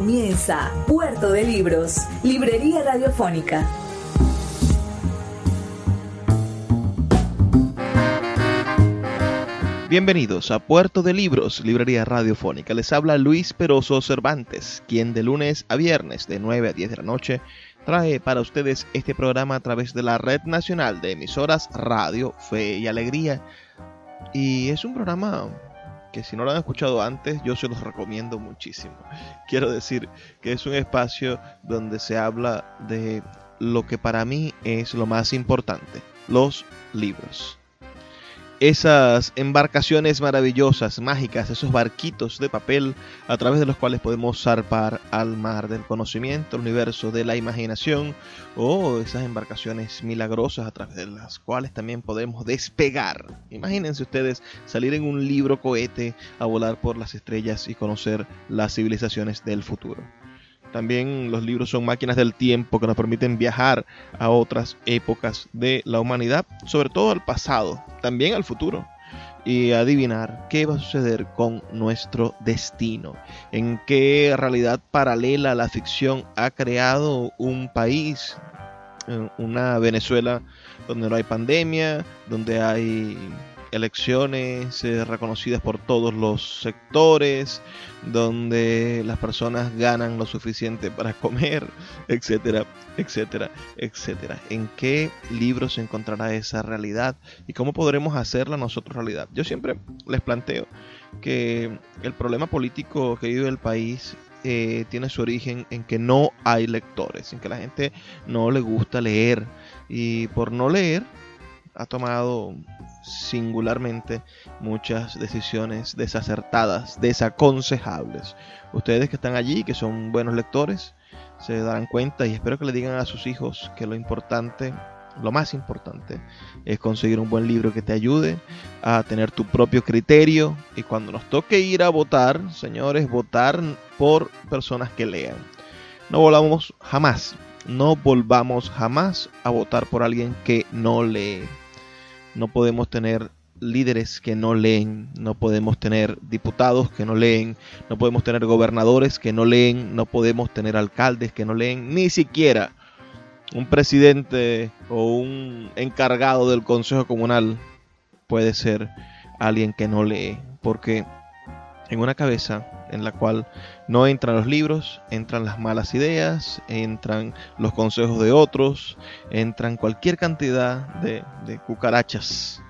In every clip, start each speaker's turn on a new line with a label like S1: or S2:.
S1: Comienza Puerto de Libros, Librería Radiofónica.
S2: Bienvenidos a Puerto de Libros, Librería Radiofónica. Les habla Luis Peroso Cervantes, quien de lunes a viernes de 9 a 10 de la noche trae para ustedes este programa a través de la Red Nacional de Emisoras Radio, Fe y Alegría. Y es un programa que si no lo han escuchado antes, yo se los recomiendo muchísimo. Quiero decir que es un espacio donde se habla de lo que para mí es lo más importante, los libros esas embarcaciones maravillosas, mágicas, esos barquitos de papel a través de los cuales podemos zarpar al mar del conocimiento, al universo de la imaginación, o esas embarcaciones milagrosas a través de las cuales también podemos despegar. Imagínense ustedes salir en un libro cohete a volar por las estrellas y conocer las civilizaciones del futuro. También los libros son máquinas del tiempo que nos permiten viajar a otras épocas de la humanidad, sobre todo al pasado, también al futuro, y adivinar qué va a suceder con nuestro destino, en qué realidad paralela la ficción ha creado un país, eh, una Venezuela donde no hay pandemia, donde hay elecciones eh, reconocidas por todos los sectores, donde las personas ganan lo suficiente para comer, etcétera, etcétera, etcétera. ¿En qué libro se encontrará esa realidad y cómo podremos hacerla nosotros realidad? Yo siempre les planteo que el problema político que vive el país eh, tiene su origen en que no hay lectores, en que la gente no le gusta leer y por no leer ha tomado singularmente muchas decisiones desacertadas, desaconsejables. Ustedes que están allí, que son buenos lectores, se darán cuenta y espero que le digan a sus hijos que lo importante, lo más importante, es conseguir un buen libro que te ayude a tener tu propio criterio y cuando nos toque ir a votar, señores, votar por personas que lean. No volvamos jamás, no volvamos jamás a votar por alguien que no lee. No podemos tener líderes que no leen, no podemos tener diputados que no leen, no podemos tener gobernadores que no leen, no podemos tener alcaldes que no leen, ni siquiera un presidente o un encargado del Consejo Comunal puede ser alguien que no lee, porque en una cabeza en la cual no entran los libros, entran las malas ideas, entran los consejos de otros, entran cualquier cantidad de, cucarachas,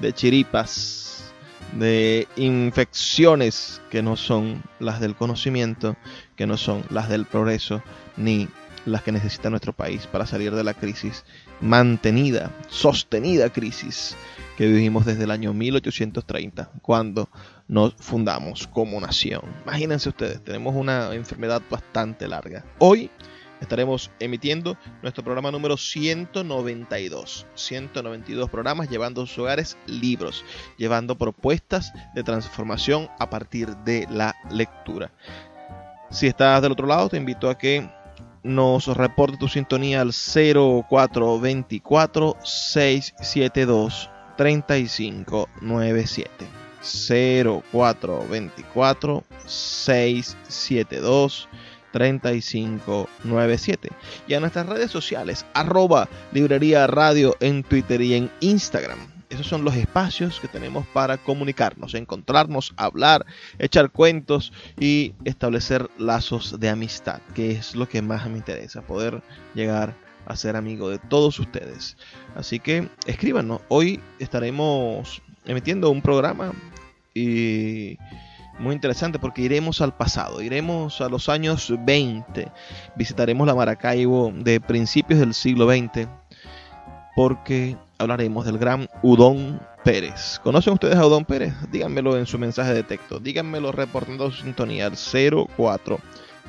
S2: de chiripas, de infecciones que no son las del conocimiento, que no son las del progreso, ni las que necesita nuestro país para salir de la crisis mantenida, sostenida crisis que vivimos desde el año 1830, cuando nos fundamos como nación. Imagínense ustedes, tenemos una enfermedad bastante larga. Hoy estaremos emitiendo nuestro programa número 192. 192 programas llevando a sus hogares libros, llevando propuestas de transformación a partir de la lectura. Si estás del otro lado, te invito a que nos reporte tu sintonía al 0424 672 3597. 0424 672 3597 y a nuestras redes sociales arroba librería radio en Twitter y en Instagram. Esos son los espacios que tenemos para comunicarnos, encontrarnos, hablar, echar cuentos y establecer lazos de amistad, que es lo que más me interesa, poder llegar a ser amigo de todos ustedes. Así que escríbanos, hoy estaremos emitiendo un programa muy interesante porque iremos al pasado, iremos a los años 20, visitaremos la Maracaibo de principios del siglo XX porque hablaremos del gran Udón Pérez. ¿Conocen ustedes a Udón Pérez? Díganmelo en su mensaje de texto, díganmelo reportando su sintonía al 04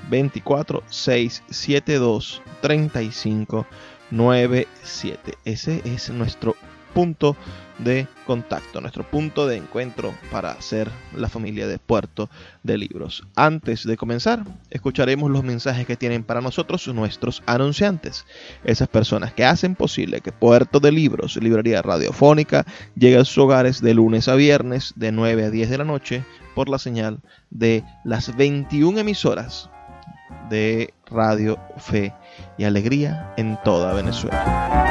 S2: 24 672 35 97. Ese es nuestro punto de contacto, nuestro punto de encuentro para ser la familia de Puerto de Libros. Antes de comenzar, escucharemos los mensajes que tienen para nosotros nuestros anunciantes, esas personas que hacen posible que Puerto de Libros, librería radiofónica, llegue a sus hogares de lunes a viernes de 9 a 10 de la noche por la señal de las 21 emisoras de Radio Fe y Alegría en toda Venezuela.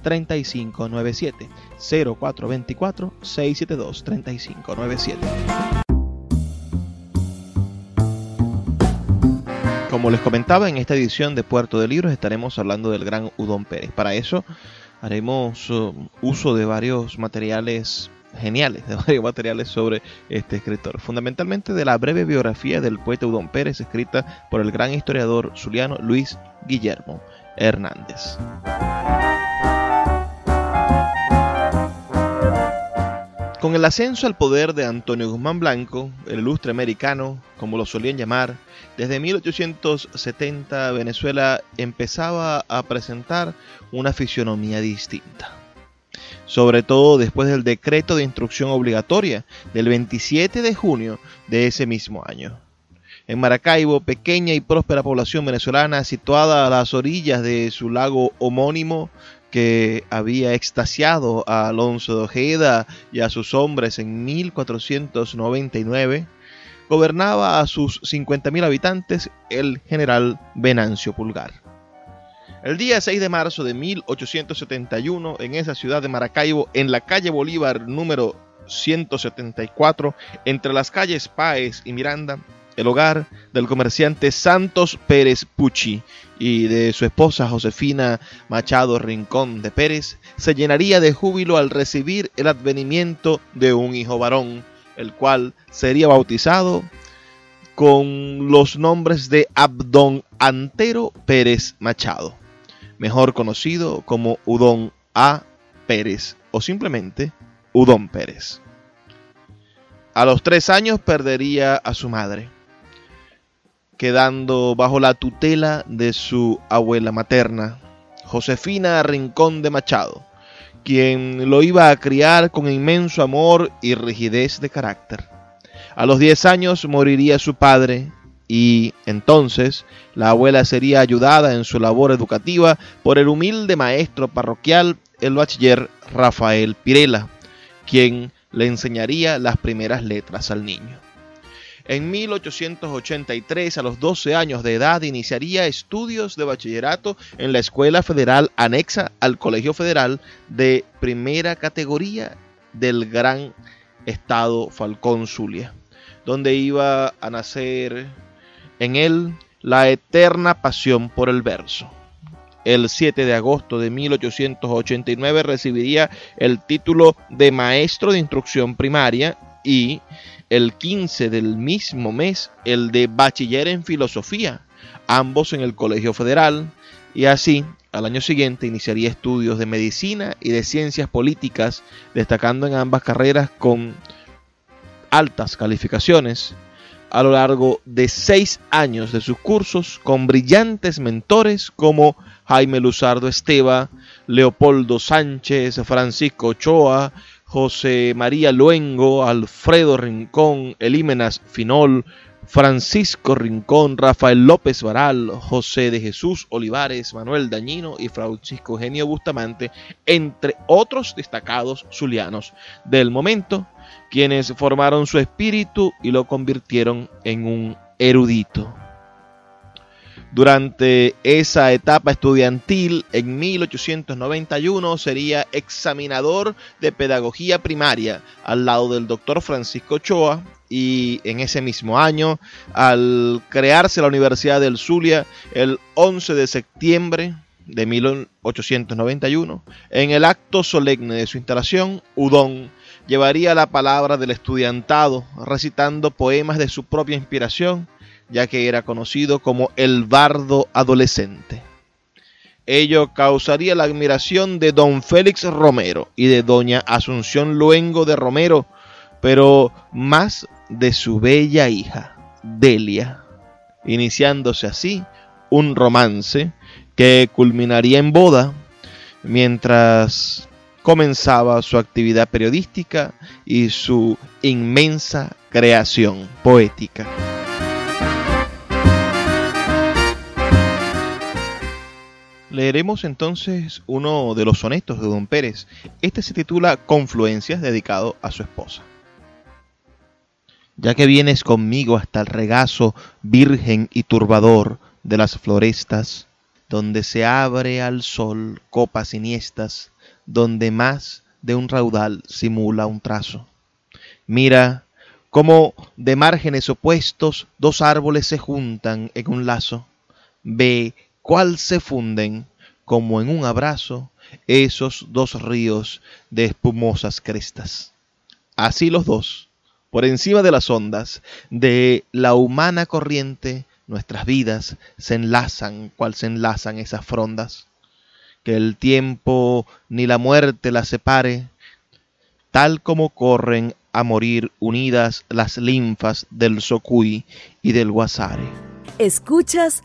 S2: 3597 0424 672 3597. Como les comentaba, en esta edición de Puerto de Libros estaremos hablando del gran Udón Pérez. Para eso haremos uh, uso de varios materiales geniales, de varios materiales sobre este escritor. Fundamentalmente de la breve biografía del poeta Udón Pérez, escrita por el gran historiador zuliano Luis Guillermo Hernández. Con el ascenso al poder de Antonio Guzmán Blanco, el ilustre americano, como lo solían llamar, desde 1870 Venezuela empezaba a presentar una fisionomía distinta. Sobre todo después del decreto de instrucción obligatoria del 27 de junio de ese mismo año. En Maracaibo, pequeña y próspera población venezolana situada a las orillas de su lago homónimo, que había extasiado a Alonso de Ojeda y a sus hombres en 1499, gobernaba a sus 50.000 habitantes el general Venancio Pulgar. El día 6 de marzo de 1871, en esa ciudad de Maracaibo, en la calle Bolívar número 174, entre las calles Páez y Miranda, el hogar del comerciante Santos Pérez Pucci y de su esposa Josefina Machado Rincón de Pérez se llenaría de júbilo al recibir el advenimiento de un hijo varón, el cual sería bautizado con los nombres de Abdón Antero Pérez Machado, mejor conocido como Udón A. Pérez o simplemente Udón Pérez. A los tres años perdería a su madre quedando bajo la tutela de su abuela materna, Josefina Rincón de Machado, quien lo iba a criar con inmenso amor y rigidez de carácter. A los 10 años moriría su padre y entonces la abuela sería ayudada en su labor educativa por el humilde maestro parroquial, el bachiller Rafael Pirela, quien le enseñaría las primeras letras al niño. En 1883, a los 12 años de edad, iniciaría estudios de bachillerato en la Escuela Federal anexa al Colegio Federal de primera categoría del gran estado Falcón Zulia, donde iba a nacer en él la eterna pasión por el verso. el 7 de agosto de 1889 recibiría el título de maestro de instrucción primaria y el 15 del mismo mes el de bachiller en filosofía, ambos en el Colegio Federal, y así al año siguiente iniciaría estudios de medicina y de ciencias políticas, destacando en ambas carreras con altas calificaciones a lo largo de seis años de sus cursos con brillantes mentores como Jaime Luzardo Esteva, Leopoldo Sánchez, Francisco Ochoa, José María Luengo, Alfredo Rincón, Elímenas Finol, Francisco Rincón, Rafael López Varal, José de Jesús Olivares, Manuel Dañino y Francisco Eugenio Bustamante, entre otros destacados zulianos del momento, quienes formaron su espíritu y lo convirtieron en un erudito. Durante esa etapa estudiantil, en 1891 sería examinador de pedagogía primaria al lado del doctor Francisco Ochoa y en ese mismo año, al crearse la Universidad del Zulia el 11 de septiembre de 1891, en el acto solemne de su instalación, Udón llevaría la palabra del estudiantado recitando poemas de su propia inspiración, ya que era conocido como el bardo adolescente. Ello causaría la admiración de don Félix Romero y de doña Asunción Luengo de Romero, pero más de su bella hija, Delia, iniciándose así un romance que culminaría en boda mientras comenzaba su actividad periodística y su inmensa creación poética. Leeremos entonces uno de los sonetos de Don Pérez. Este se titula Confluencias, dedicado a su esposa ya que vienes conmigo hasta el regazo virgen y turbador de las florestas, donde se abre al sol copas siniestas, donde más de un raudal simula un trazo. Mira cómo de márgenes opuestos dos árboles se juntan en un lazo. Ve cuál se funden como en un abrazo esos dos ríos de espumosas crestas. Así los dos, por encima de las ondas de la humana corriente, nuestras vidas se enlazan, cual se enlazan esas frondas. Que el tiempo ni la muerte las separe, tal como corren a morir unidas las linfas del Socuy y del Guasare.
S1: Escuchas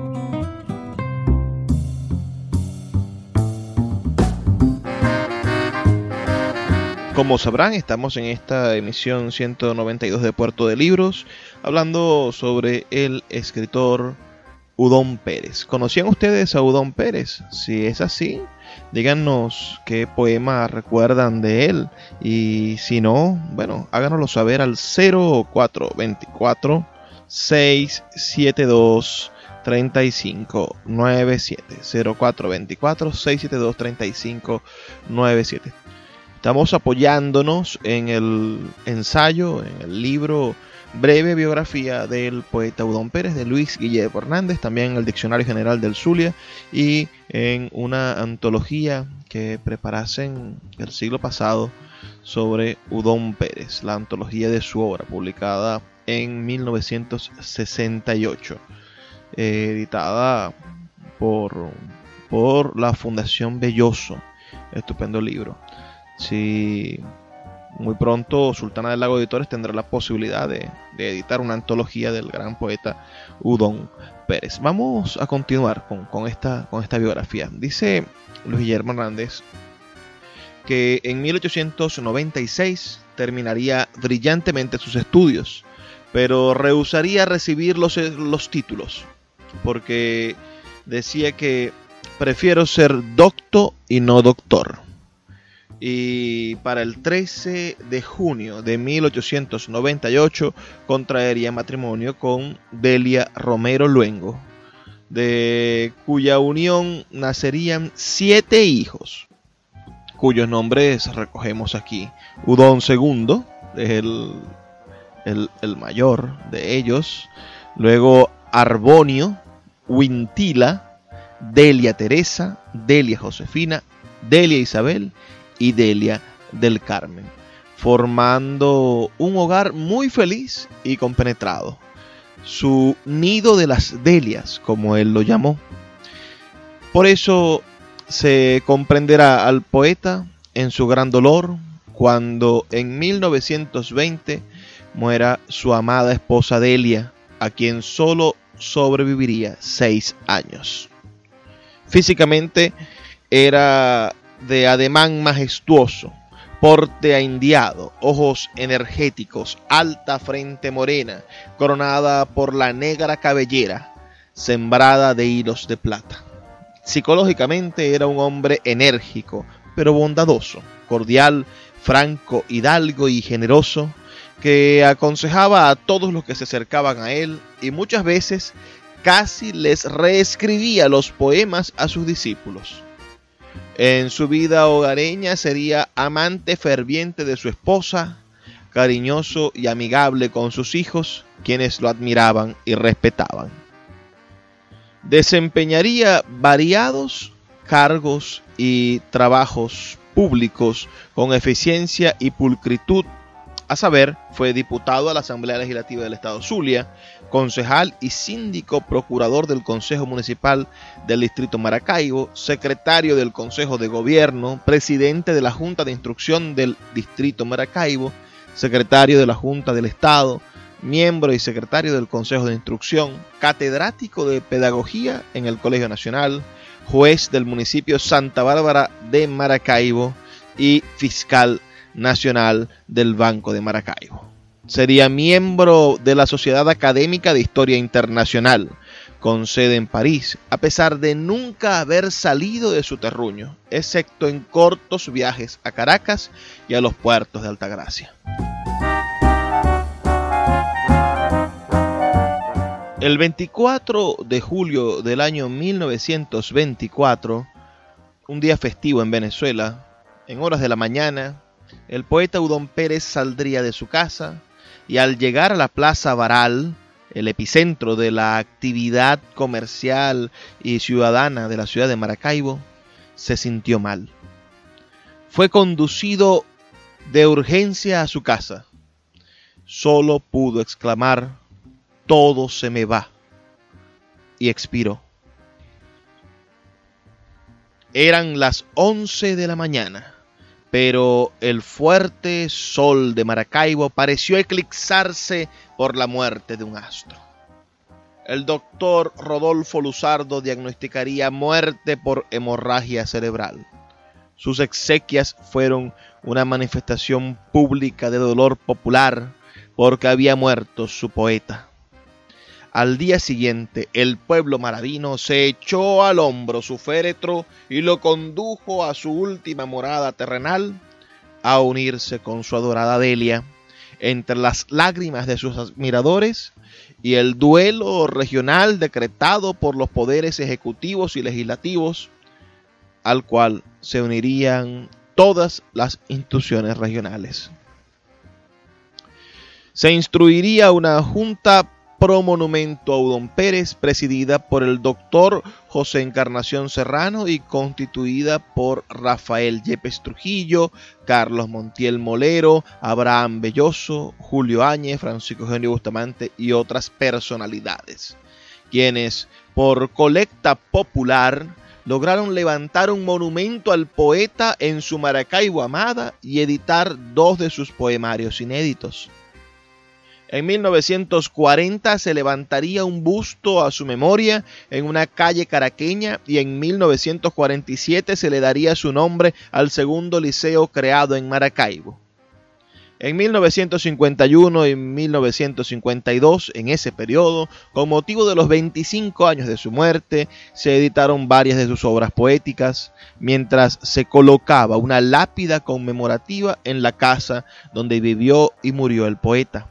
S2: Como sabrán, estamos en esta emisión 192 de Puerto de Libros, hablando sobre el escritor Udón Pérez. ¿Conocían ustedes a Udón Pérez? Si es así, díganos qué poema recuerdan de él. Y si no, bueno, háganoslo saber al 0424 672 3597 0424 672 3597 Estamos apoyándonos en el ensayo, en el libro breve biografía del poeta Udón Pérez de Luis Guillermo Hernández, también en el Diccionario General del Zulia y en una antología que preparasen el siglo pasado sobre Udón Pérez, la antología de su obra publicada en 1968, editada por, por la Fundación Belloso, estupendo libro. Si muy pronto Sultana del Lago Editores tendrá la posibilidad de, editar una antología del gran poeta Udón Pérez. Vamos a continuar con, esta, con esta biografía. Dice Luis Guillermo Hernández que en 1896 terminaría brillantemente sus estudios, pero rehusaría recibir los, los títulos, porque decía que prefiero ser docto y no doctor y para el 13 de junio de 1898 contraería matrimonio con Delia Romero Luengo, de cuya unión nacerían siete hijos, cuyos nombres recogemos aquí. Udón II es el, el, mayor de ellos, luego Arbonio, Wintila, Delia Teresa, Delia Josefina, Delia Isabel Delia del Carmen, formando un hogar muy feliz y compenetrado. Su nido de las Delias, como él lo llamó. Por eso se comprenderá al poeta en su gran dolor cuando en 1920 muera su amada esposa Delia, a quien solo sobreviviría seis años. Físicamente era de ademán majestuoso, porte indiado, ojos energéticos, alta frente morena, coronada por la negra cabellera, sembrada de hilos de plata. Psicológicamente era un hombre enérgico, pero bondadoso, cordial, franco, hidalgo y generoso, que aconsejaba a todos los que se acercaban a él y muchas veces casi les reescribía los poemas a sus discípulos. En su vida hogareña sería amante ferviente de su esposa, cariñoso y amigable con sus hijos, quienes lo admiraban y respetaban. Desempeñaría variados cargos y trabajos públicos con eficiencia y pulcritud a saber, fue diputado a la Asamblea Legislativa del Estado Zulia, concejal y síndico procurador del Consejo Municipal del Distrito Maracaibo, secretario del Consejo de Gobierno, presidente de la Junta de Instrucción del Distrito Maracaibo, secretario de la Junta del Estado, miembro y secretario del Consejo de Instrucción, catedrático de Pedagogía en el Colegio Nacional, juez del municipio Santa Bárbara de Maracaibo y fiscal nacional del Banco de Maracaibo. Sería miembro de la Sociedad Académica de Historia Internacional, con sede en París, a pesar de nunca haber salido de su terruño, excepto en cortos viajes a Caracas y a los puertos de Altagracia. El 24 de julio del año 1924, un día festivo en Venezuela, en horas de la mañana, el poeta Udón Pérez saldría de su casa y al llegar a la Plaza Baral, el epicentro de la actividad comercial y ciudadana de la ciudad de Maracaibo, se sintió mal. Fue conducido de urgencia a su casa. Solo pudo exclamar, todo se me va, y expiró. Eran las once de la mañana pero el fuerte sol de Maracaibo pareció eclipsarse por la muerte de un astro. El doctor Rodolfo Luzardo diagnosticaría muerte por hemorragia cerebral. Sus exequias fueron una manifestación pública de dolor popular porque había muerto su poeta. Al día siguiente, el pueblo maravino se echó al hombro su féretro y lo condujo a su última morada terrenal, a unirse con su adorada Delia, entre las lágrimas de sus admiradores y el duelo regional decretado por los poderes ejecutivos y legislativos, al cual se unirían todas las instituciones regionales. Se instruiría una junta pro monumento a Udón Pérez, presidida por el doctor José Encarnación Serrano y constituida por Rafael Yepes Trujillo, Carlos Montiel Molero, Abraham Belloso, Julio Áñez, Francisco Eugenio Bustamante y otras personalidades, quienes por colecta popular lograron levantar un monumento al poeta en su Maracaibo amada y editar dos de sus poemarios inéditos. En 1940 se levantaría un busto a su memoria en una calle caraqueña y en 1947 se le daría su nombre al segundo liceo creado en Maracaibo. En 1951 y 1952, en ese periodo, con motivo de los 25 años de su muerte, se editaron varias de sus obras poéticas, mientras se colocaba una lápida conmemorativa en la casa donde vivió y murió el poeta.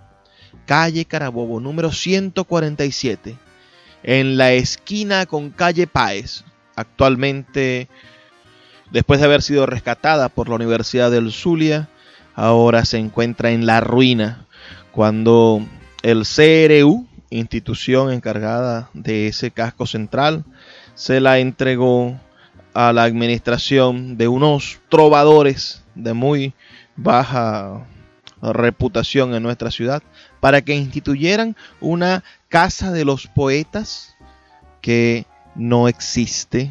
S2: Calle Carabobo, número 147, en la esquina con calle Páez, actualmente, después de haber sido rescatada por la Universidad del Zulia, ahora se encuentra en la ruina cuando el CRU, institución encargada de ese casco central, se la entregó a la administración de unos trovadores de muy baja reputación en nuestra ciudad para que instituyeran una casa de los poetas que no existe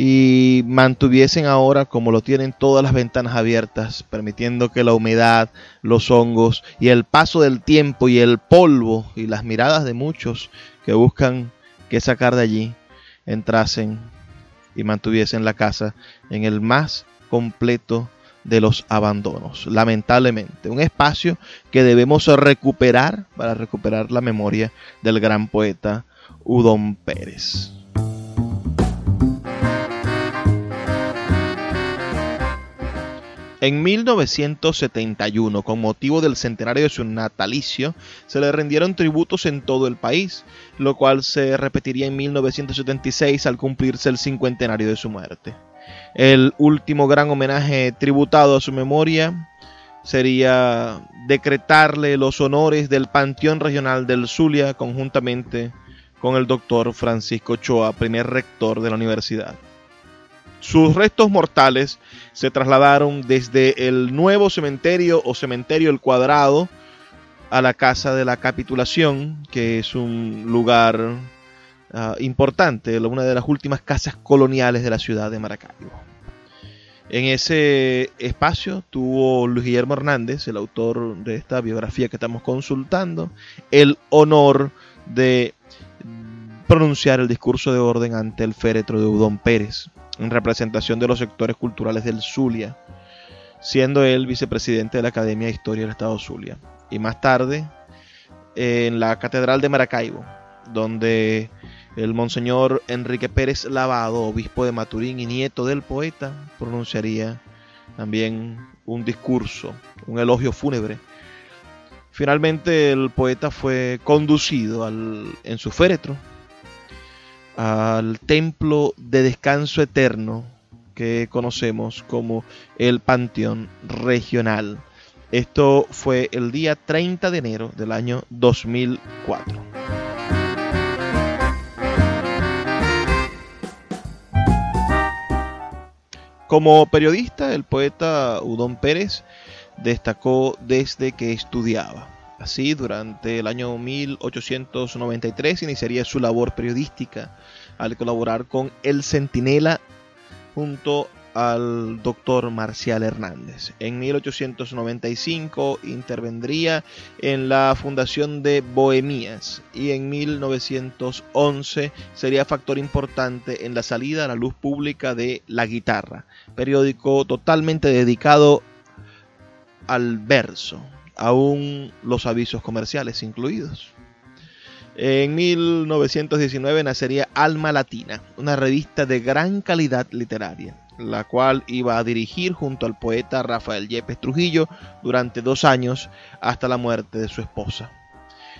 S2: y mantuviesen ahora como lo tienen todas las ventanas abiertas, permitiendo que la humedad, los hongos y el paso del tiempo y el polvo y las miradas de muchos que buscan que sacar de allí entrasen y mantuviesen la casa en el más completo de los abandonos, lamentablemente. Un espacio que debemos recuperar para recuperar la memoria del gran poeta Udón Pérez. En 1971, con motivo del centenario de su natalicio, se le rindieron tributos en todo el país, lo cual se repetiría en 1976 al cumplirse el cincuentenario de su muerte. El último gran homenaje tributado a su memoria sería decretarle los honores del Panteón Regional del Zulia conjuntamente con el doctor Francisco Choa, primer rector de la universidad. Sus restos mortales se trasladaron desde el nuevo cementerio o cementerio El Cuadrado a la Casa de la Capitulación, que es un lugar uh, importante, una de las últimas casas coloniales de la ciudad de Maracaibo. En ese espacio tuvo Luis Guillermo Hernández, el autor de esta biografía que estamos consultando, el honor de pronunciar el discurso de orden ante el féretro de Udón Pérez en representación de los sectores culturales del Zulia, siendo él vicepresidente de la Academia de Historia del Estado Zulia. Y más tarde, en la Catedral de Maracaibo, donde el monseñor Enrique Pérez Lavado, obispo de Maturín y nieto del poeta, pronunciaría también un discurso, un elogio fúnebre. Finalmente el poeta fue conducido en su féretro al templo de descanso eterno que conocemos como el Panteón Regional. Esto fue el día 30 de enero del año 2004. Como periodista, el poeta Udón Pérez destacó desde que estudiaba. Así, durante el año 1893 iniciaría su labor periodística al colaborar con El Centinela junto al doctor Marcial Hernández. En 1895 intervendría en la fundación de Bohemías y en 1911 sería factor importante en la salida a la luz pública de La Guitarra, periódico totalmente dedicado al verso, aún los avisos comerciales incluidos. En 1919 nacería Alma Latina, una revista de gran calidad literaria, la cual iba a dirigir junto al poeta Rafael Yepes Trujillo durante dos años hasta la muerte de su esposa.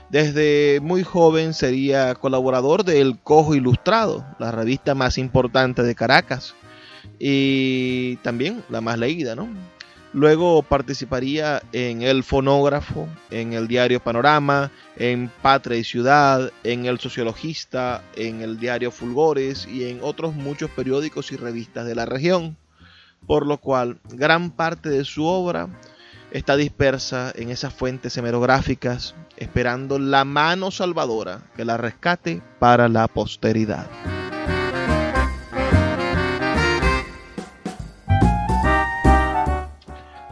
S2: Desde muy joven sería colaborador de El Cojo Ilustrado, la revista más importante de Caracas y también la más leída, ¿no? Luego participaría en El Fonógrafo, en el diario Panorama, en Patria y Ciudad, en El Sociologista, en el diario Fulgores y en otros muchos periódicos y revistas de la región, por lo cual gran parte de su obra está dispersa en esas fuentes hemerográficas, esperando la mano salvadora que la rescate para la posteridad.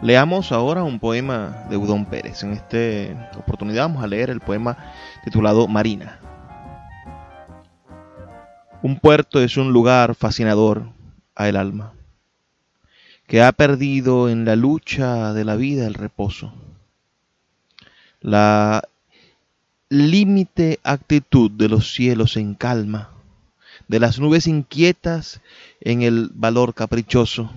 S2: Leamos ahora un poema de Udón Pérez. En esta oportunidad vamos a leer el poema titulado Marina. Un puerto es un lugar fascinador a el alma, que ha perdido en la lucha de la vida el reposo. la límite actitud de los cielos en calma, de las nubes inquietas en el valor caprichoso,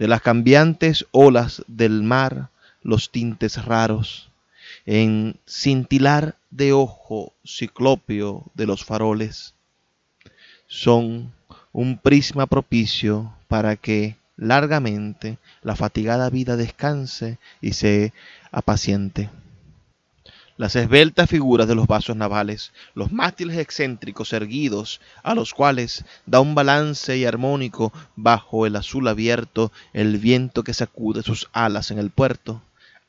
S2: de las cambiantes olas del mar, los tintes raros, en cintilar de ojo ciclópeo de los faroles. Son un prisma propicio para que largamente la fatigada vida descanse y se apaciente. Las esbeltas figuras de los vasos navales, los mástiles excéntricos erguidos, a los cuales da un balance y armónico bajo el azul abierto el viento que sacude sus alas en el puerto,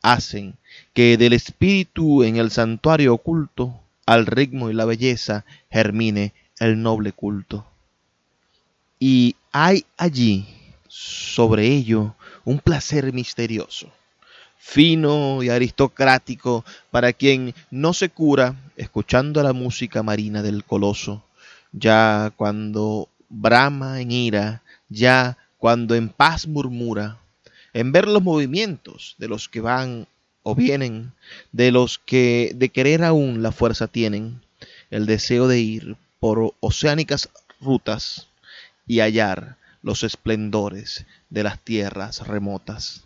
S2: hacen que del espíritu en el santuario oculto, al ritmo y la belleza, germine el noble culto. Y hay allí, sobre ello, un placer misterioso, fino y aristocrático para quien no se cura escuchando la música marina del coloso, ya cuando brama en ira, ya cuando en paz murmura, en ver los movimientos de los que van o vienen, de los que de querer aún la fuerza tienen, el deseo de ir por oceánicas rutas y hallar los esplendores de las tierras remotas.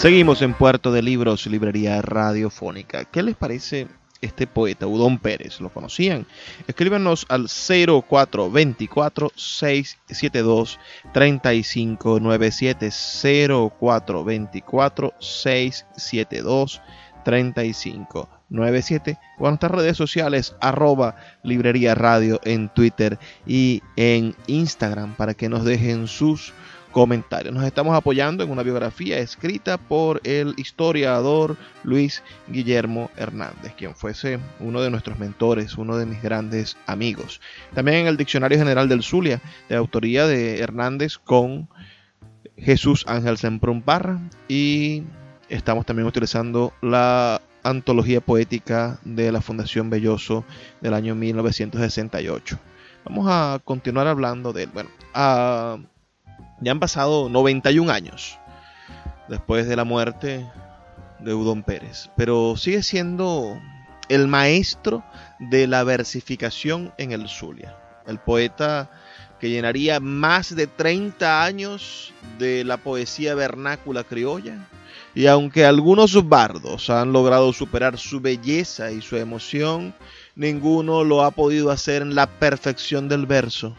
S2: Seguimos en Puerto de Libros, Librería Radiofónica. ¿Qué les parece este poeta, Udón Pérez, ¿lo conocían? Escríbanos al 0424-672-3597, 0424-672-3597 o en nuestras redes sociales arroba librería radio en Twitter y en Instagram para que nos dejen sus comentarios. Nos estamos apoyando en una biografía escrita por el historiador Luis Guillermo Hernández, quien fuese uno de nuestros mentores, uno de mis grandes amigos. También en el Diccionario General del Zulia, de autoría de Hernández con Jesús Ángel Semprún Parra y estamos también utilizando la antología poética de la Fundación Belloso del año 1968. Vamos a continuar hablando de él. Bueno, a ya han pasado 91 años después de la muerte de Udón Pérez, pero sigue siendo el maestro de la versificación en el Zulia, el poeta que llenaría más de 30 años de la poesía vernácula criolla. Y aunque algunos bardos han logrado superar su belleza y su emoción, ninguno lo ha podido hacer en la perfección del verso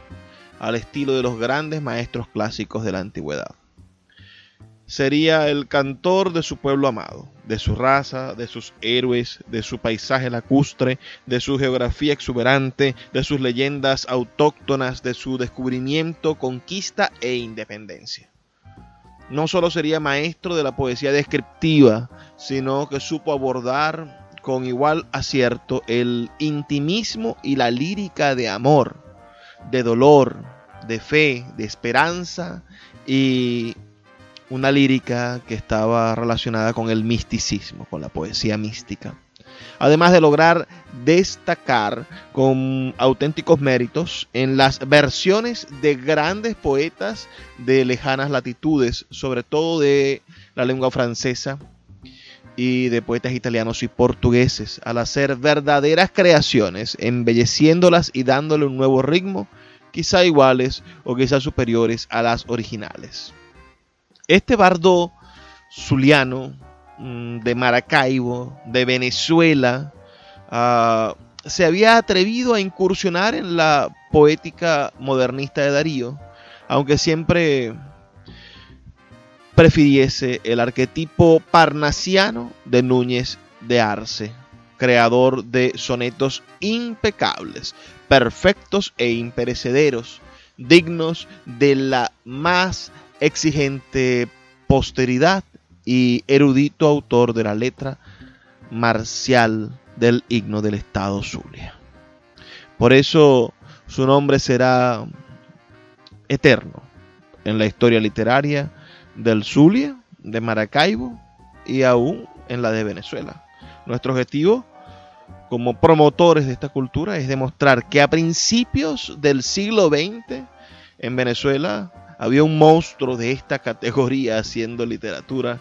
S2: al estilo de los grandes maestros clásicos de la antigüedad. Sería el cantor de su pueblo amado, de su raza, de sus héroes, de su paisaje lacustre, de su geografía exuberante, de sus leyendas autóctonas, de su descubrimiento, conquista e independencia. No solo sería maestro de la poesía descriptiva, sino que supo abordar con igual acierto el intimismo y la lírica de amor, de dolor, de fe, de esperanza y una lírica que estaba relacionada con el misticismo, con la poesía mística. Además de lograr destacar con auténticos méritos en las versiones de grandes poetas de lejanas latitudes, sobre todo de la lengua francesa y de poetas italianos y portugueses, al hacer verdaderas creaciones, embelleciéndolas y dándole un nuevo ritmo quizá iguales o quizá superiores a las originales. Este bardo zuliano mm, de Maracaibo, de Venezuela, ah, se había atrevido a incursionar en la poética modernista de Darío, aunque siempre prefiriese el arquetipo parnasiano de Núñez de Arce, creador de sonetos impecables, perfectos e imperecederos, dignos de la más exigente posteridad y erudito autor de la letra marcial del himno del Estado Zulia. Por eso su nombre será eterno en la historia literaria del Zulia, de Maracaibo y aún en la de Venezuela. Nuestro objetivo como promotores de esta cultura es demostrar que a principios del siglo XX en Venezuela había un monstruo de esta categoría haciendo literatura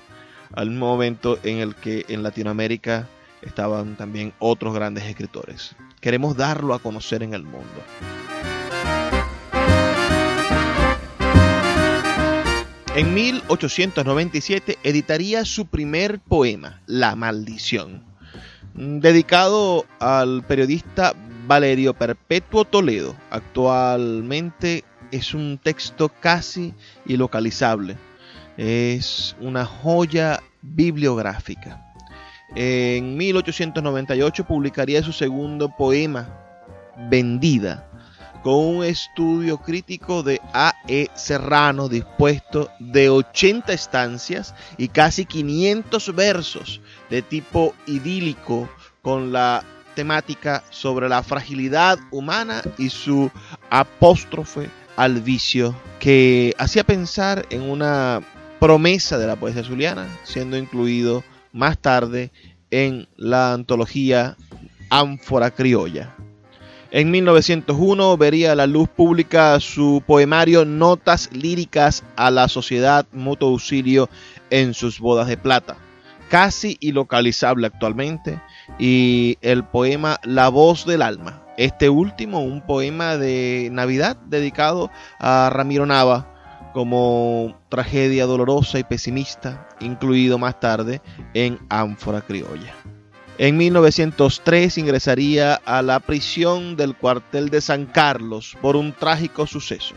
S2: al momento en el que en Latinoamérica estaban también otros grandes escritores. Queremos darlo a conocer en el mundo. En 1897 editaría su primer poema, La Maldición, dedicado al periodista Valerio Perpetuo Toledo. Actualmente es un texto casi ilocalizable. Es una joya bibliográfica. En 1898 publicaría su segundo poema, Vendida, con un estudio crítico de A. E. Serrano dispuesto de 80 estancias y casi 500 versos de tipo idílico con la temática sobre la fragilidad humana y su apóstrofe al vicio que hacía pensar en una promesa de la poesía zuliana, siendo incluido más tarde en la antología Ánfora Criolla. En 1901 vería a la luz pública su poemario Notas líricas a la Sociedad Mutuo Auxilio en sus bodas de plata, casi ilocalizable actualmente, y el poema La voz del alma. Este último, un poema de Navidad dedicado a Ramiro Nava como tragedia dolorosa y pesimista, incluido más tarde en Ánfora Criolla. En 1903 ingresaría a la prisión del cuartel de San Carlos por un trágico suceso,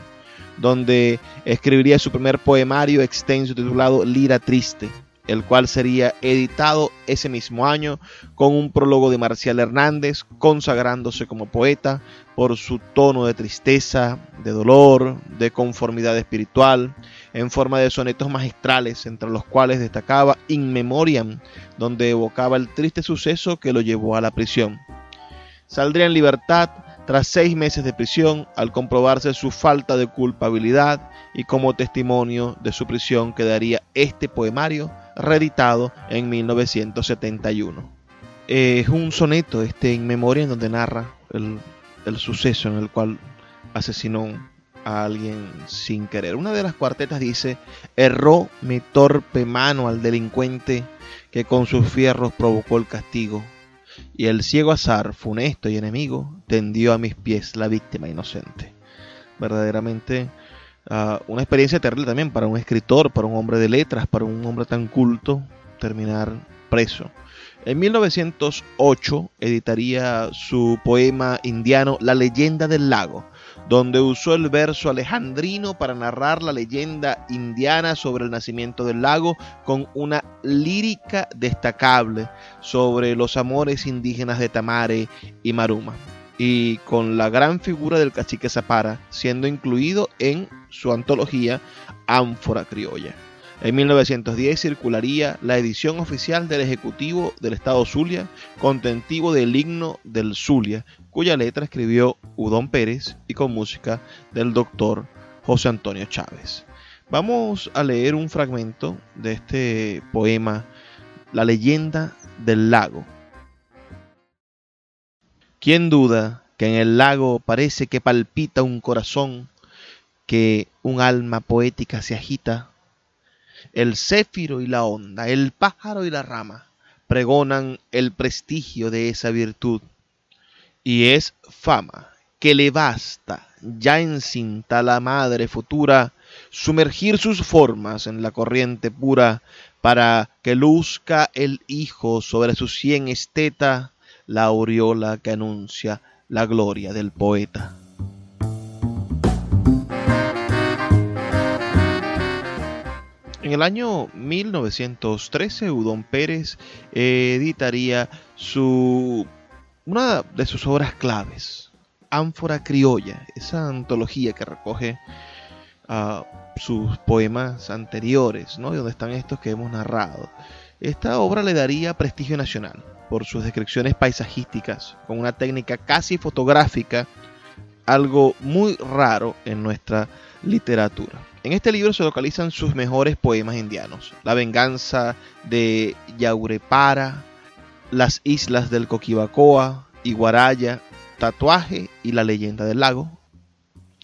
S2: donde escribiría su primer poemario extenso titulado Lira Triste, el cual sería editado ese mismo año con un prólogo de Marcial Hernández, consagrándose como poeta por su tono de tristeza, de dolor, de conformidad espiritual, en forma de sonetos magistrales, entre los cuales destacaba In Memoriam, donde evocaba el triste suceso que lo llevó a la prisión. Saldría en libertad tras seis meses de prisión al comprobarse su falta de culpabilidad y como testimonio de su prisión quedaría este poemario reeditado en 1971. Es un soneto este en memoria en donde narra el, el suceso en el cual asesinó a alguien sin querer. Una de las cuartetas dice, erró mi torpe mano al delincuente que con sus fierros provocó el castigo, y el ciego azar, funesto y enemigo, tendió a mis pies la víctima inocente. Verdaderamente uh, una experiencia terrible también para un escritor, para un hombre de letras, para un hombre tan culto, terminar preso. En 1908 editaría su poema indiano La leyenda del lago, donde usó el verso alejandrino para narrar la leyenda indiana sobre el nacimiento del lago con una lírica destacable sobre los amores indígenas de Tamare y Maruma y con la gran figura del cacique Zapara siendo incluido en su antología Ánfora Criolla. En 1910 circularía la edición oficial del Ejecutivo del Estado Zulia, contentivo del himno del Zulia, cuya letra escribió Udón Pérez y con música del doctor José Antonio Chávez. Vamos a leer un fragmento de este poema, La leyenda del lago. ¿Quién duda que en el lago parece que palpita un corazón, que un alma poética se agita el céfiro y la onda, el pájaro y la rama, pregonan el prestigio de esa virtud. Y es fama que le basta, ya encinta la madre futura, sumergir sus formas en la corriente pura, para que luzca el hijo sobre su cien esteta la aureola que anuncia la gloria del poeta. En el año 1913, Udón Pérez editaría su, una de sus obras claves, Ánfora Criolla, esa antología que recoge a sus poemas anteriores, ¿no? donde están estos que hemos narrado. Esta obra le daría prestigio nacional por sus descripciones paisajísticas, con una técnica casi fotográfica, algo muy raro en nuestra literatura. En este libro se localizan sus mejores poemas indianos, La venganza de Yaurepara, Las islas del Coquibacoa, Iguaraya, Tatuaje y La leyenda del lago,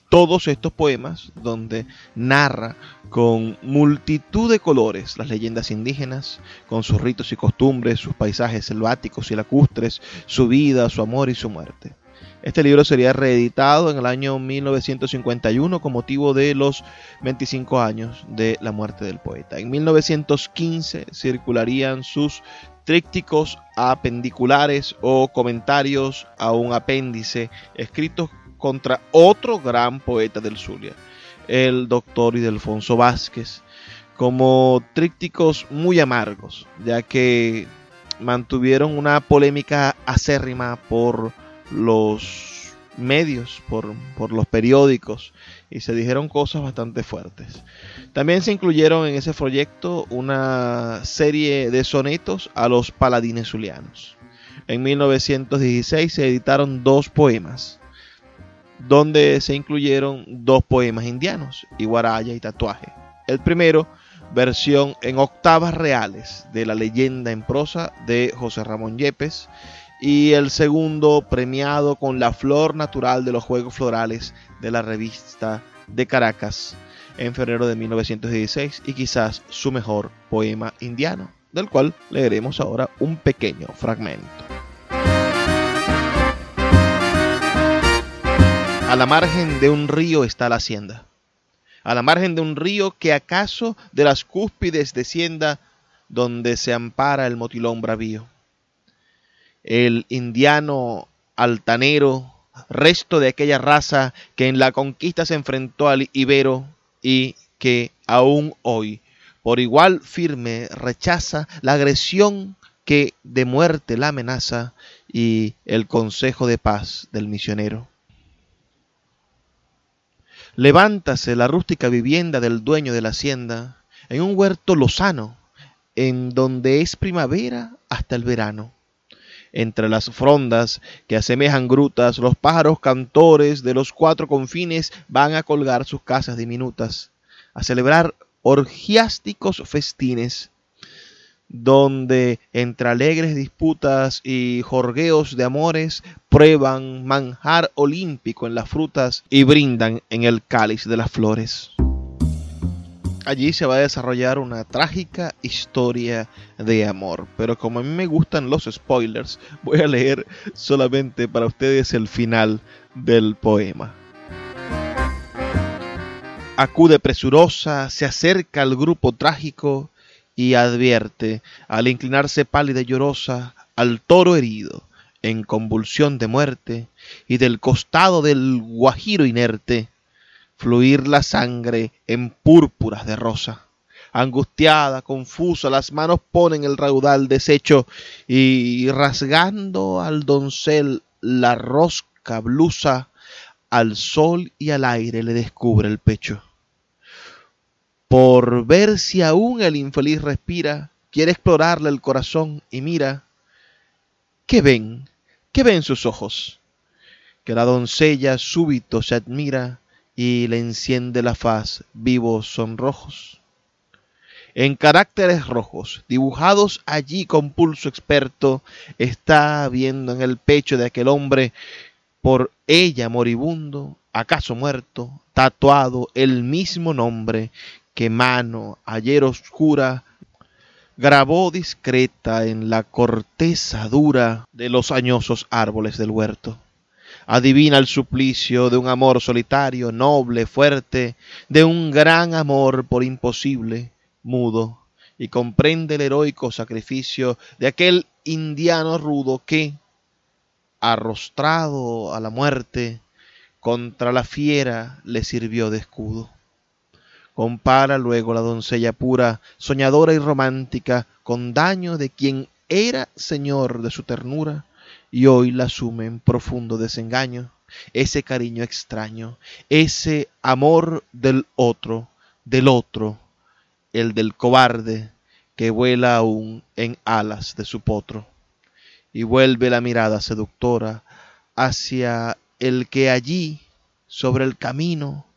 S2: todos estos poemas donde narra con multitud de colores las leyendas indígenas, con sus ritos y costumbres, sus paisajes selváticos y lacustres, su vida, su amor y su muerte. Este libro sería reeditado en el año 1951 con motivo de los 25 años de la muerte del poeta. En 1915 circularían sus trípticos apendiculares o comentarios a un apéndice escritos contra otro gran poeta del Zulia, el doctor Ildefonso Vázquez, como trípticos muy amargos, ya que mantuvieron una polémica acérrima por los medios, por, por, los periódicos, y se dijeron cosas bastante fuertes. También se incluyeron en ese proyecto una serie de sonetos a los paladines zulianos. En 1916 se editaron dos poemas, donde se incluyeron dos poemas indianos, Iguaraya y Tatuaje. El primero, versión en octavas reales de la leyenda en prosa de José Ramón Yepes, y el segundo, premiado con la flor natural de los Juegos Florales de la revista de Caracas en febrero de 1916 y quizás su mejor poema indiano, del cual leeremos ahora un pequeño fragmento. La margen de un río está la hacienda. A la margen de un río que acaso de las cúspides descienda donde se ampara el motilón bravío. El indiano altanero, resto de aquella raza que en la conquista se enfrentó al ibero y que aún hoy por igual firme rechaza la agresión que de muerte la amenaza y el consejo de paz del misionero. Levántase la rústica vivienda del dueño de la hacienda en un huerto lozano, en donde es primavera hasta el verano. Entre las frondas que asemejan grutas, los pájaros cantores de los cuatro confines van a colgar sus casas diminutas, a celebrar orgiásticos festines donde entre alegres disputas y jorgueos de amores prueban manjar olímpico en las frutas y brindan en el cáliz de las flores. Allí se va a desarrollar una trágica historia de amor, pero como a mí me gustan los spoilers, voy a leer solamente para ustedes el final del poema. Acude presurosa, se acerca al grupo trágico, y advierte, al inclinarse pálida y llorosa, al toro herido, en convulsión de muerte, y del costado del guajiro inerte, fluir la sangre en púrpuras de rosa. Angustiada, confusa, las manos ponen el raudal deshecho y rasgando al doncel la rosca blusa, al sol y al aire le descubre el pecho por ver si aún el infeliz respira, quiere explorarle el corazón y mira, ¿qué ven? ¿Qué ven sus ojos? Que la doncella súbito se admira y le enciende la faz vivos sonrojos. En caracteres rojos, dibujados allí con pulso experto, está viendo en el pecho de aquel hombre por ella moribundo, acaso muerto, tatuado el mismo nombre que mano ayer oscura grabó discreta en la corteza dura de los añosos árboles del huerto. Adivina el suplicio de un amor solitario, noble, fuerte, de un gran amor por imposible, mudo, y comprende el heroico sacrificio de aquel indiano rudo que, arrostrado a la muerte, contra la fiera le sirvió de escudo. Compara luego la doncella pura, soñadora y romántica, con daño de quien era señor de su ternura, y hoy la asume en profundo desengaño, ese cariño extraño, ese amor del otro, del otro, el del cobarde que vuela aún en alas de su potro, y vuelve la mirada seductora hacia el que allí, sobre el camino,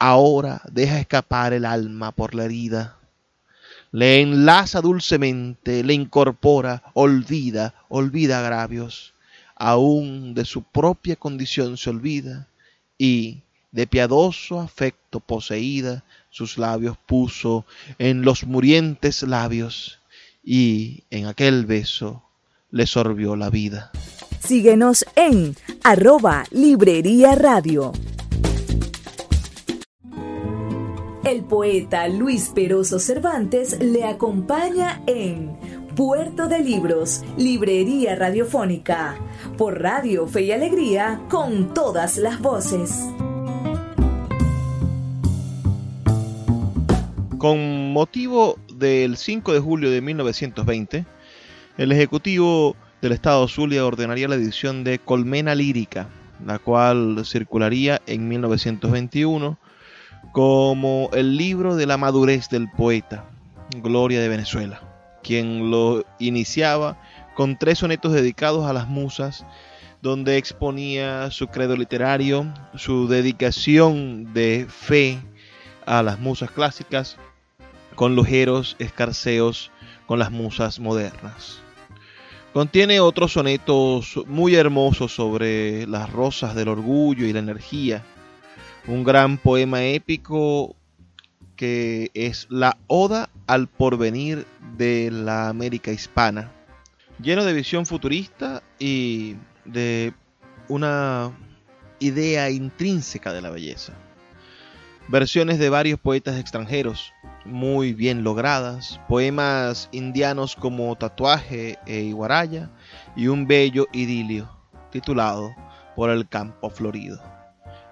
S2: ahora deja escapar el alma por la herida. Le enlaza dulcemente, le incorpora, olvida, olvida agravios, aún de su propia condición se olvida, y, de piadoso afecto poseída, sus labios puso en los murientes labios, y en aquel beso le sorbió la vida.
S1: Síguenos en arroba Librería Radio. El poeta Luis Peroso Cervantes le acompaña en Puerto de Libros, Librería Radiofónica, por Radio Fe y Alegría, con todas las voces.
S2: Con motivo del 5 de julio de 1920, el Ejecutivo del Estado Zulia ordenaría la edición de Colmena Lírica, la cual circularía en 1921 como el libro de la madurez del poeta, Gloria de Venezuela, quien lo iniciaba con tres sonetos dedicados a las musas, donde exponía su credo literario, su dedicación de fe a las musas clásicas, con lujeros escarceos con las musas modernas. Contiene otros sonetos muy hermosos sobre las rosas del orgullo y la energía. Un gran poema épico que es la Oda al porvenir de la América hispana, lleno de visión futurista y de una idea intrínseca de la belleza. Versiones de varios poetas extranjeros, muy bien logradas, poemas indianos como Tatuaje e Iguaraya y un bello idilio titulado Por el campo florido.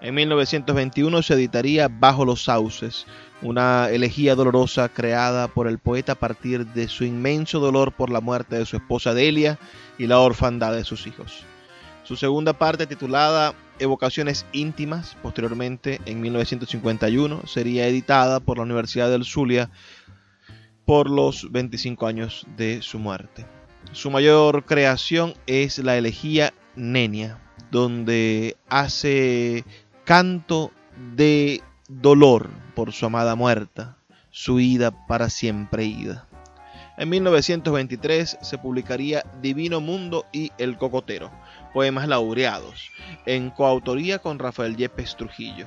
S2: En 1921 se editaría Bajo los sauces, una elegía dolorosa creada por el poeta a partir de su inmenso dolor por la muerte de su esposa Delia y la orfandad de sus hijos. Su segunda parte, titulada Evocaciones íntimas, posteriormente en 1951 sería editada por la Universidad del Zulia por los 25 años de su muerte. Su mayor creación es la elegía Nenia, donde hace canto de dolor por su amada muerta, su ida para siempre ida. En 1923 se publicaría Divino Mundo y El Cocotero, poemas laureados, en coautoría con Rafael Yepes Trujillo.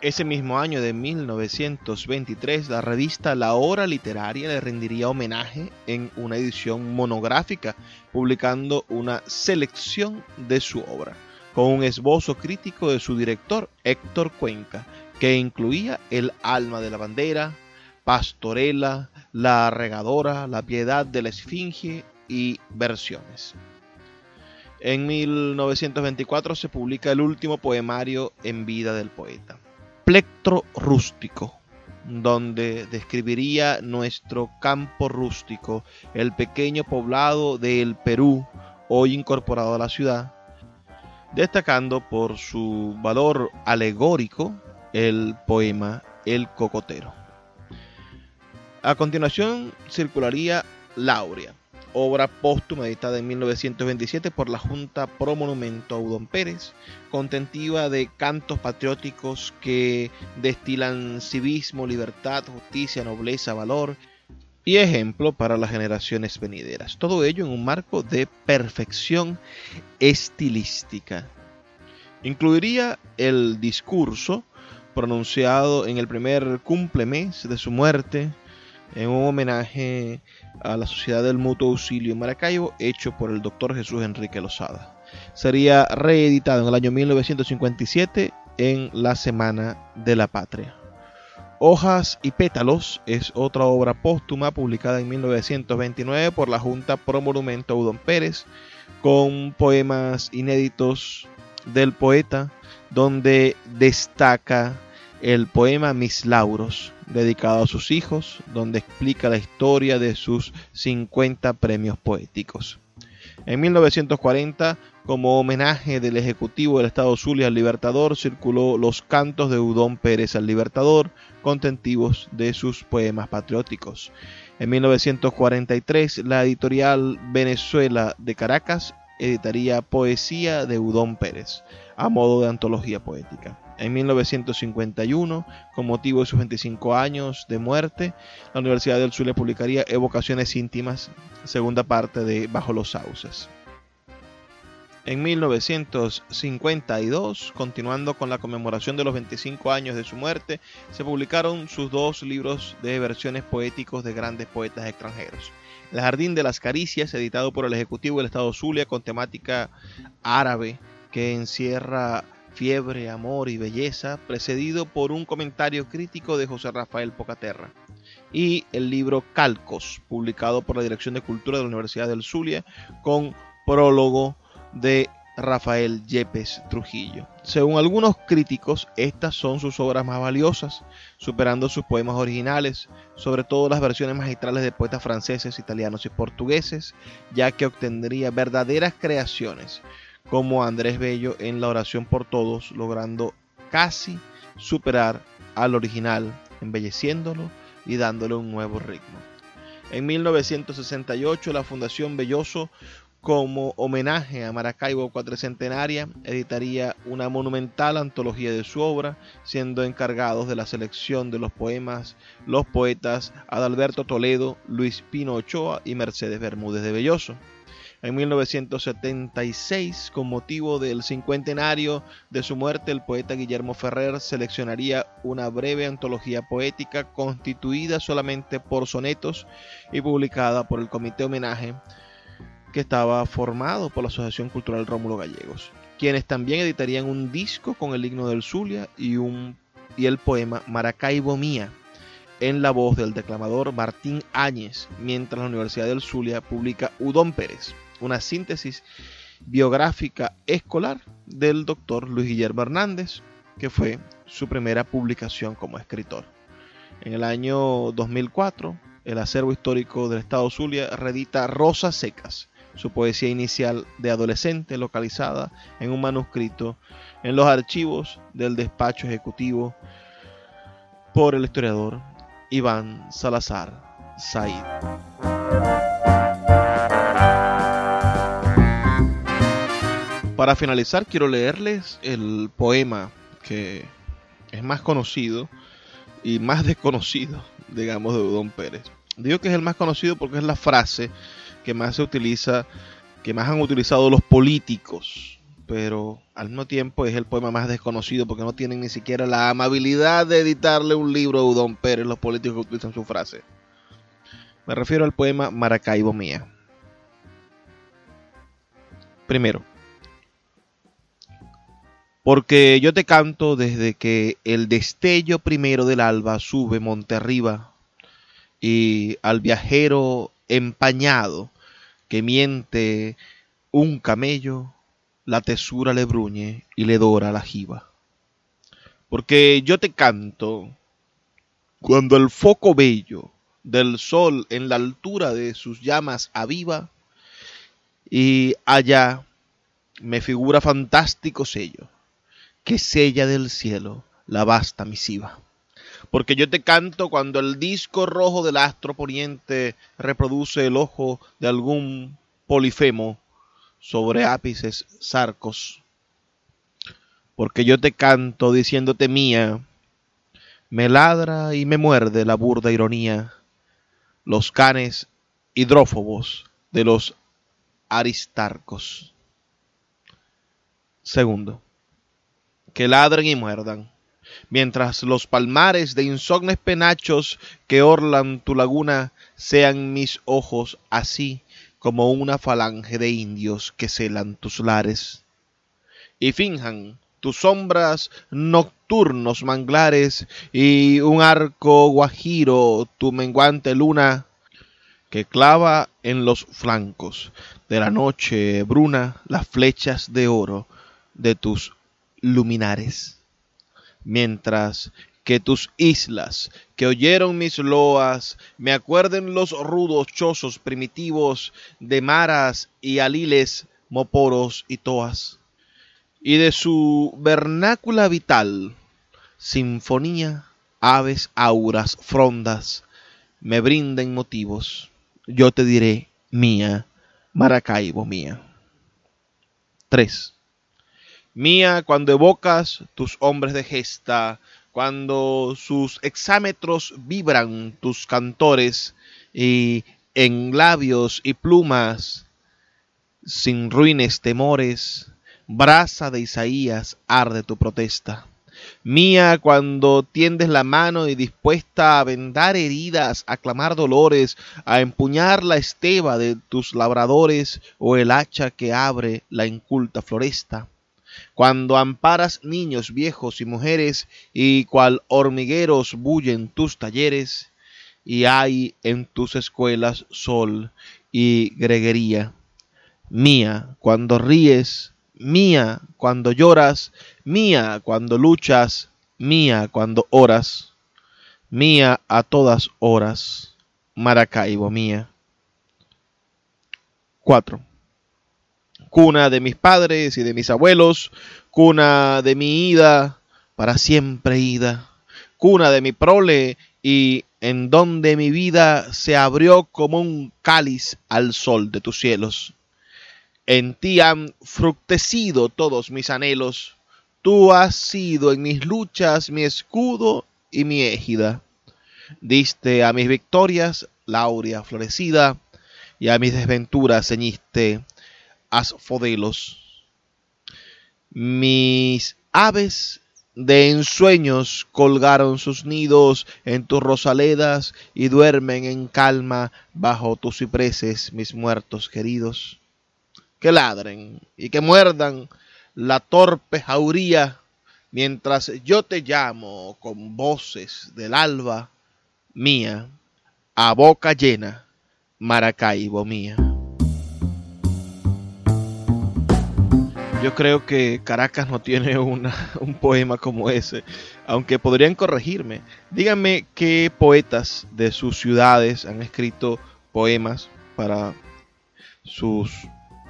S2: Ese mismo año de 1923, la revista La Hora Literaria le rendiría homenaje en una edición monográfica, publicando una selección de su obra, con un esbozo crítico de su director, Héctor Cuenca, que incluía El alma de la bandera, Pastorela, La regadora, La piedad de la esfinge y versiones. En 1924 se publica el último poemario en vida del poeta, Plectro Rústico, donde describiría nuestro campo rústico, el pequeño poblado del Perú, hoy incorporado a la ciudad, destacando por su valor alegórico el poema El Cocotero. A continuación circularía Laurea, obra póstuma editada en 1927 por la Junta Pro Monumento Audón Pérez, contentiva de cantos patrióticos que destilan civismo, libertad, justicia, nobleza, valor y ejemplo para las generaciones venideras. Todo ello en un marco de perfección estilística. Incluiría el discurso pronunciado en el primer cumplemes de su muerte, en un homenaje a la Sociedad del Mutuo Auxilio en Maracaibo, hecho por el doctor Jesús Enrique Lozada. Sería reeditado en el año 1957 en La Semana de la Patria. Hojas y Pétalos es otra obra póstuma publicada en 1929 por la Junta Pro Monumento Udon Pérez, con poemas inéditos del poeta, donde destaca el poema Mis Lauros, dedicado a sus hijos, donde explica la historia de sus 50 premios poéticos. En 1940, como homenaje del Ejecutivo del Estado Zulia al Libertador, circuló los cantos de Udón Pérez al Libertador, contentivos de sus poemas patrióticos. En 1943, la editorial Venezuela de Caracas editaría Poesía de Udón Pérez, a modo de antología poética. En 1951, con motivo de sus 25 años de muerte, la Universidad del Zulia publicaría Evocaciones íntimas, segunda parte de Bajo los Sauces. En 1952, continuando con la conmemoración de los 25 años de su muerte, se publicaron sus dos libros de versiones poéticos de grandes poetas extranjeros. El Jardín de las Caricias, editado por el Ejecutivo del Estado Zulia con temática árabe que encierra fiebre, amor y belleza, precedido por un comentario crítico de José Rafael Pocaterra. Y el libro Calcos, publicado por la Dirección de Cultura de la Universidad del Zulia, con prólogo de Rafael Yepes Trujillo. Según algunos críticos, estas son sus obras más valiosas, superando sus poemas originales, sobre todo las versiones magistrales de poetas franceses, italianos y portugueses, ya que obtendría verdaderas creaciones, como Andrés Bello en La oración por todos, logrando casi superar al original, embelleciéndolo y dándole un nuevo ritmo. En 1968 la Fundación Belloso como homenaje a Maracaibo Cuatricentenaria, editaría una monumental antología de su obra, siendo encargados de la selección de los poemas los poetas Adalberto Toledo, Luis Pino Ochoa y Mercedes Bermúdez de Belloso. En 1976, con motivo del cincuentenario de su muerte, el poeta Guillermo Ferrer seleccionaría una breve antología poética constituida solamente por sonetos y publicada por el Comité Homenaje que estaba formado por la Asociación Cultural Rómulo Gallegos, quienes también editarían un disco con el himno del Zulia y, un, y el poema Maracaibo Mía, en la voz del declamador Martín Áñez, mientras la Universidad del Zulia publica Udón Pérez, una síntesis biográfica escolar del doctor Luis Guillermo Hernández, que fue su primera publicación como escritor. En el año 2004, el acervo histórico del Estado Zulia reedita Rosas Secas, su poesía inicial de adolescente localizada en un manuscrito en los archivos del despacho ejecutivo por el historiador Iván Salazar Said. Para finalizar quiero leerles el poema que es más conocido y más desconocido, digamos, de Udón Pérez. Digo que es el más conocido porque es la frase que más se utiliza, que más han utilizado los políticos, pero al mismo tiempo es el poema más desconocido porque no tienen ni siquiera la amabilidad de editarle un libro a Udón Pérez, los políticos que utilizan su frase. Me refiero al poema Maracaibo Mía. Primero, porque yo te canto desde que el destello primero del alba sube monte arriba y al viajero empañado que miente un camello, la tesura le bruñe y le dora la jiba. Porque yo te canto cuando el foco bello del sol en la altura de sus llamas aviva y allá me figura fantástico sello que sella del cielo la vasta misiva porque yo te canto cuando el disco rojo del astro poniente reproduce el ojo de algún polifemo sobre ápices zarcos. Porque yo te canto diciéndote mía, me ladra y me muerde la burda ironía, los canes hidrófobos de los aristarcos. Segundo, que ladren y muerdan mientras los palmares de insognes penachos que orlan tu laguna sean mis ojos así como una falange de indios que celan tus lares. Y finjan tus sombras nocturnos manglares y un arco guajiro tu menguante luna que clava en los flancos de la noche bruna las flechas de oro de tus luminares mientras que tus islas, que oyeron mis loas, me acuerden los rudos chozos primitivos de maras y aliles, moporos y toas, y de su vernácula vital, sinfonía, aves auras, frondas, me brinden motivos. Yo te diré, mía, Maracaibo mía. 3. Mía, cuando evocas tus hombres de gesta, cuando sus exámetros vibran tus cantores y en labios y plumas, sin ruines temores, brasa de Isaías arde tu protesta. Mía, cuando tiendes la mano y dispuesta a vendar heridas, a clamar dolores, a empuñar la esteba de tus labradores o el hacha que abre la inculta floresta cuando amparas niños viejos y mujeres, y cual hormigueros bullen tus talleres, y hay en tus escuelas sol y greguería. Mía cuando ríes, mía cuando lloras, mía cuando luchas, mía cuando oras, mía a todas horas, Maracaibo mía. 4 cuna de mis padres y de mis abuelos, cuna de mi ida, para siempre ida, cuna de mi prole y en donde mi vida se abrió como un cáliz al sol de tus cielos. En ti han fructecido todos mis anhelos, tú has sido en mis luchas mi escudo y mi égida. Diste a mis victorias laurea florecida, y a mis desventuras ceñiste asfodelos. Mis aves de ensueños colgaron sus nidos en tus rosaledas y duermen en calma bajo tus cipreses, mis muertos queridos. Que ladren y que muerdan la torpe jauría mientras yo te llamo con voces del alba mía, a boca llena, Maracaibo mía. Yo creo que Caracas no tiene un poema como ese, aunque podrían corregirme. Díganme qué poetas de sus ciudades han escrito poemas para sus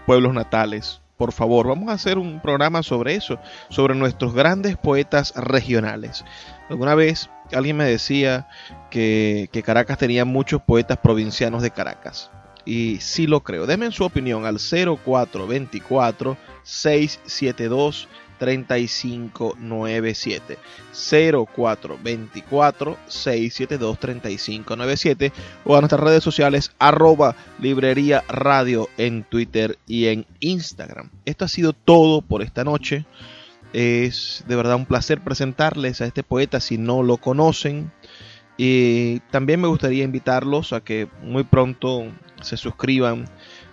S2: pueblos natales. Por favor, vamos a hacer un programa sobre eso, sobre nuestros grandes poetas regionales. Alguna vez alguien me decía que, que Caracas tenía muchos poetas provincianos de Caracas y sí lo creo. Denme su opinión al 0424 672 3597 0424 672 3597 o a nuestras redes sociales arroba librería radio en Twitter y en Instagram. Esto ha sido todo por esta noche. Es de verdad un placer presentarles a este poeta si no lo conocen. Y también me gustaría invitarlos a que muy pronto se suscriban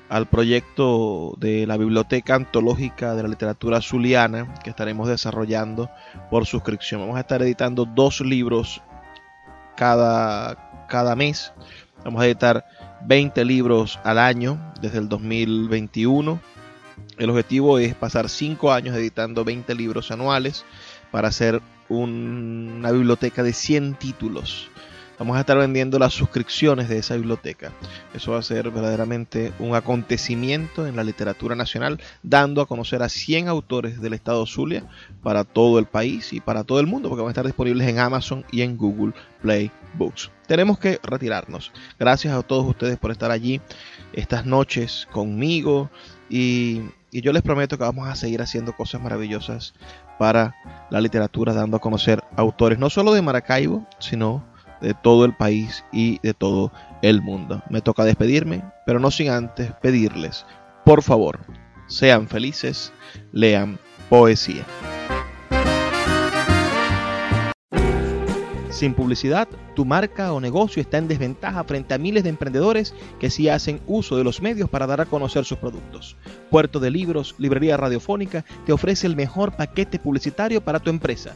S2: al proyecto de la Biblioteca Antológica de la Literatura Zuliana que estaremos desarrollando por suscripción. Vamos a estar editando dos libros cada, cada mes. Vamos a editar 20 libros al año desde el 2021. El objetivo es pasar 5 años editando 20 libros anuales para hacer una biblioteca de 100 títulos vamos a estar vendiendo las suscripciones de esa biblioteca. Eso va a ser verdaderamente un acontecimiento en la literatura nacional, dando a conocer a 100 autores del estado Zulia para todo el país y para todo el mundo, porque van a estar disponibles en Amazon y en Google Play Books. Tenemos que retirarnos. Gracias a todos ustedes por estar allí estas noches conmigo y, y yo les prometo que vamos a seguir haciendo cosas maravillosas para la literatura, dando a conocer autores no solo de Maracaibo, sino de todo el país y de todo el mundo. Me toca despedirme, pero no sin antes pedirles, por favor, sean felices, lean poesía. Sin publicidad, tu marca o negocio está en desventaja frente a miles de emprendedores que sí hacen uso de los medios para dar a conocer sus productos. Puerto de Libros, Librería Radiofónica, te ofrece el mejor paquete publicitario para tu empresa